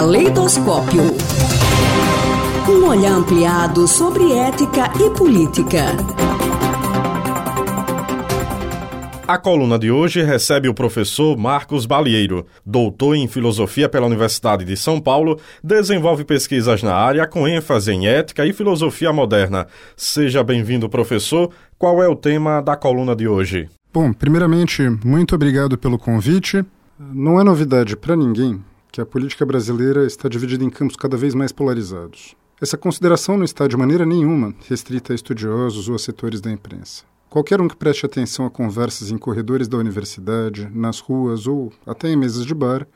Caleidoscópio. Um olhar ampliado sobre ética e política. A coluna de hoje recebe o professor Marcos Balieiro, doutor em filosofia pela Universidade de São Paulo, desenvolve pesquisas na área com ênfase em ética e filosofia moderna. Seja bem-vindo, professor. Qual é o tema da coluna de hoje? Bom, primeiramente, muito obrigado pelo convite. Não é novidade para ninguém que a política brasileira está dividida em campos cada vez mais polarizados. Essa consideração não está de maneira nenhuma restrita a estudiosos ou a setores da imprensa. Qualquer um que preste atenção a conversas em corredores da universidade, nas ruas ou até em mesas de bar,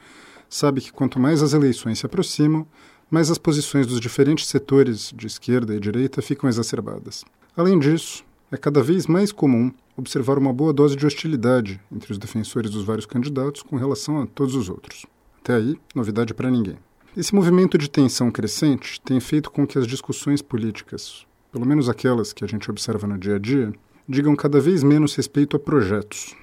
sabe que quanto mais as eleições se aproximam, mais as posições dos diferentes setores de esquerda e direita ficam exacerbadas. Além disso, é cada vez mais comum observar uma boa dose de hostilidade entre os defensores dos vários candidatos com relação a todos os outros. Até aí, novidade para ninguém. Esse movimento de tensão crescente tem feito com que as discussões políticas, pelo menos aquelas que a gente observa no dia a dia, digam cada vez menos respeito a projetos.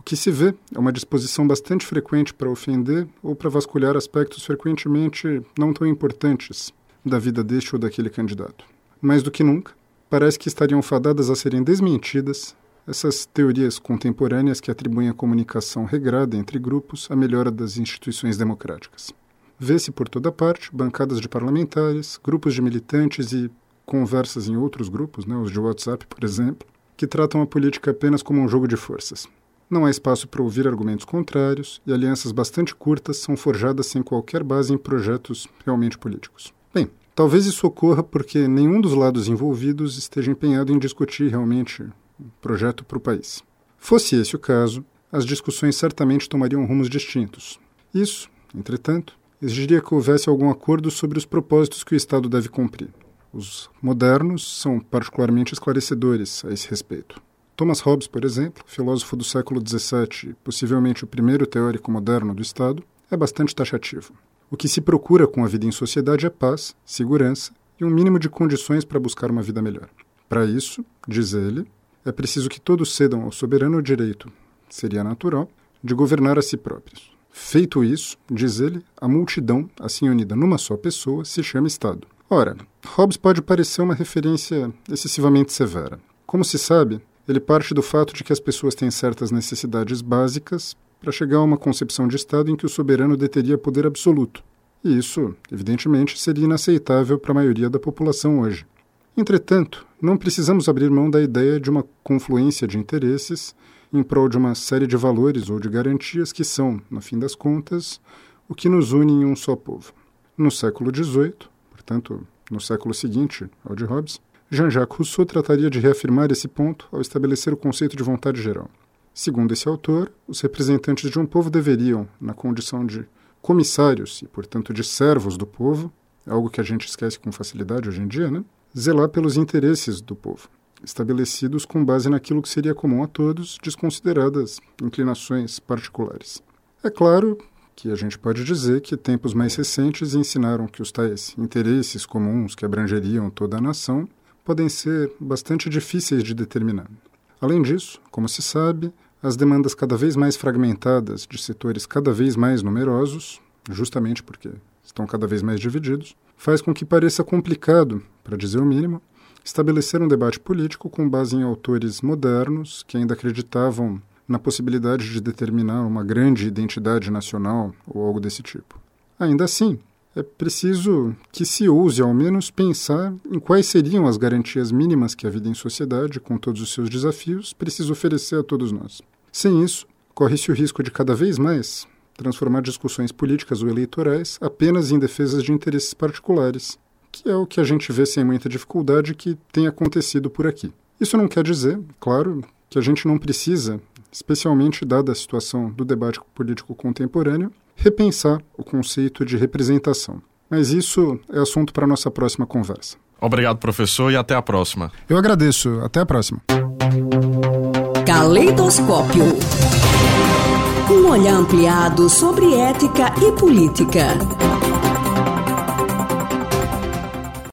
O que se vê é uma disposição bastante frequente para ofender ou para vasculhar aspectos frequentemente não tão importantes da vida deste ou daquele candidato. Mais do que nunca, parece que estariam fadadas a serem desmentidas essas teorias contemporâneas que atribuem a comunicação regrada entre grupos à melhora das instituições democráticas. Vê-se por toda parte bancadas de parlamentares, grupos de militantes e conversas em outros grupos, né, os de WhatsApp, por exemplo, que tratam a política apenas como um jogo de forças. Não há espaço para ouvir argumentos contrários e alianças bastante curtas são forjadas sem qualquer base em projetos realmente políticos. Bem, talvez isso ocorra porque nenhum dos lados envolvidos esteja empenhado em discutir realmente projeto para o país. Fosse esse o caso, as discussões certamente tomariam rumos distintos. Isso, entretanto, exigiria que houvesse algum acordo sobre os propósitos que o Estado deve cumprir. Os modernos são particularmente esclarecedores a esse respeito. Thomas Hobbes, por exemplo, filósofo do século XVII, possivelmente o primeiro teórico moderno do Estado, é bastante taxativo. O que se procura com a vida em sociedade é paz, segurança e um mínimo de condições para buscar uma vida melhor. Para isso, diz ele, é preciso que todos cedam ao soberano direito, seria natural, de governar a si próprios. Feito isso, diz ele, a multidão, assim unida numa só pessoa, se chama Estado. Ora, Hobbes pode parecer uma referência excessivamente severa. Como se sabe, ele parte do fato de que as pessoas têm certas necessidades básicas para chegar a uma concepção de Estado em que o soberano deteria poder absoluto. E isso, evidentemente, seria inaceitável para a maioria da população hoje. Entretanto, não precisamos abrir mão da ideia de uma confluência de interesses em prol de uma série de valores ou de garantias que são, no fim das contas, o que nos une em um só povo. No século XVIII, portanto, no século seguinte ao de Hobbes, Jean-Jacques Rousseau trataria de reafirmar esse ponto ao estabelecer o conceito de vontade geral. Segundo esse autor, os representantes de um povo deveriam, na condição de comissários e, portanto, de servos do povo, algo que a gente esquece com facilidade hoje em dia, né? Zelar pelos interesses do povo, estabelecidos com base naquilo que seria comum a todos, desconsideradas inclinações particulares. É claro que a gente pode dizer que tempos mais recentes ensinaram que os tais interesses comuns que abrangeriam toda a nação podem ser bastante difíceis de determinar. Além disso, como se sabe, as demandas cada vez mais fragmentadas de setores cada vez mais numerosos, justamente porque estão cada vez mais divididos, faz com que pareça complicado, para dizer o mínimo, estabelecer um debate político com base em autores modernos que ainda acreditavam na possibilidade de determinar uma grande identidade nacional ou algo desse tipo. Ainda assim, é preciso que se ouse ao menos pensar em quais seriam as garantias mínimas que a vida em sociedade, com todos os seus desafios, precisa oferecer a todos nós. Sem isso, corre-se o risco de cada vez mais transformar discussões políticas ou eleitorais apenas em defesas de interesses particulares, que é o que a gente vê sem muita dificuldade que tem acontecido por aqui. Isso não quer dizer, claro, que a gente não precisa, especialmente dada a situação do debate político contemporâneo, repensar o conceito de representação. Mas isso é assunto para a nossa próxima conversa. Obrigado, professor, e até a próxima. Eu agradeço. Até a próxima. Caleidoscópio. Um olhar ampliado sobre ética e política.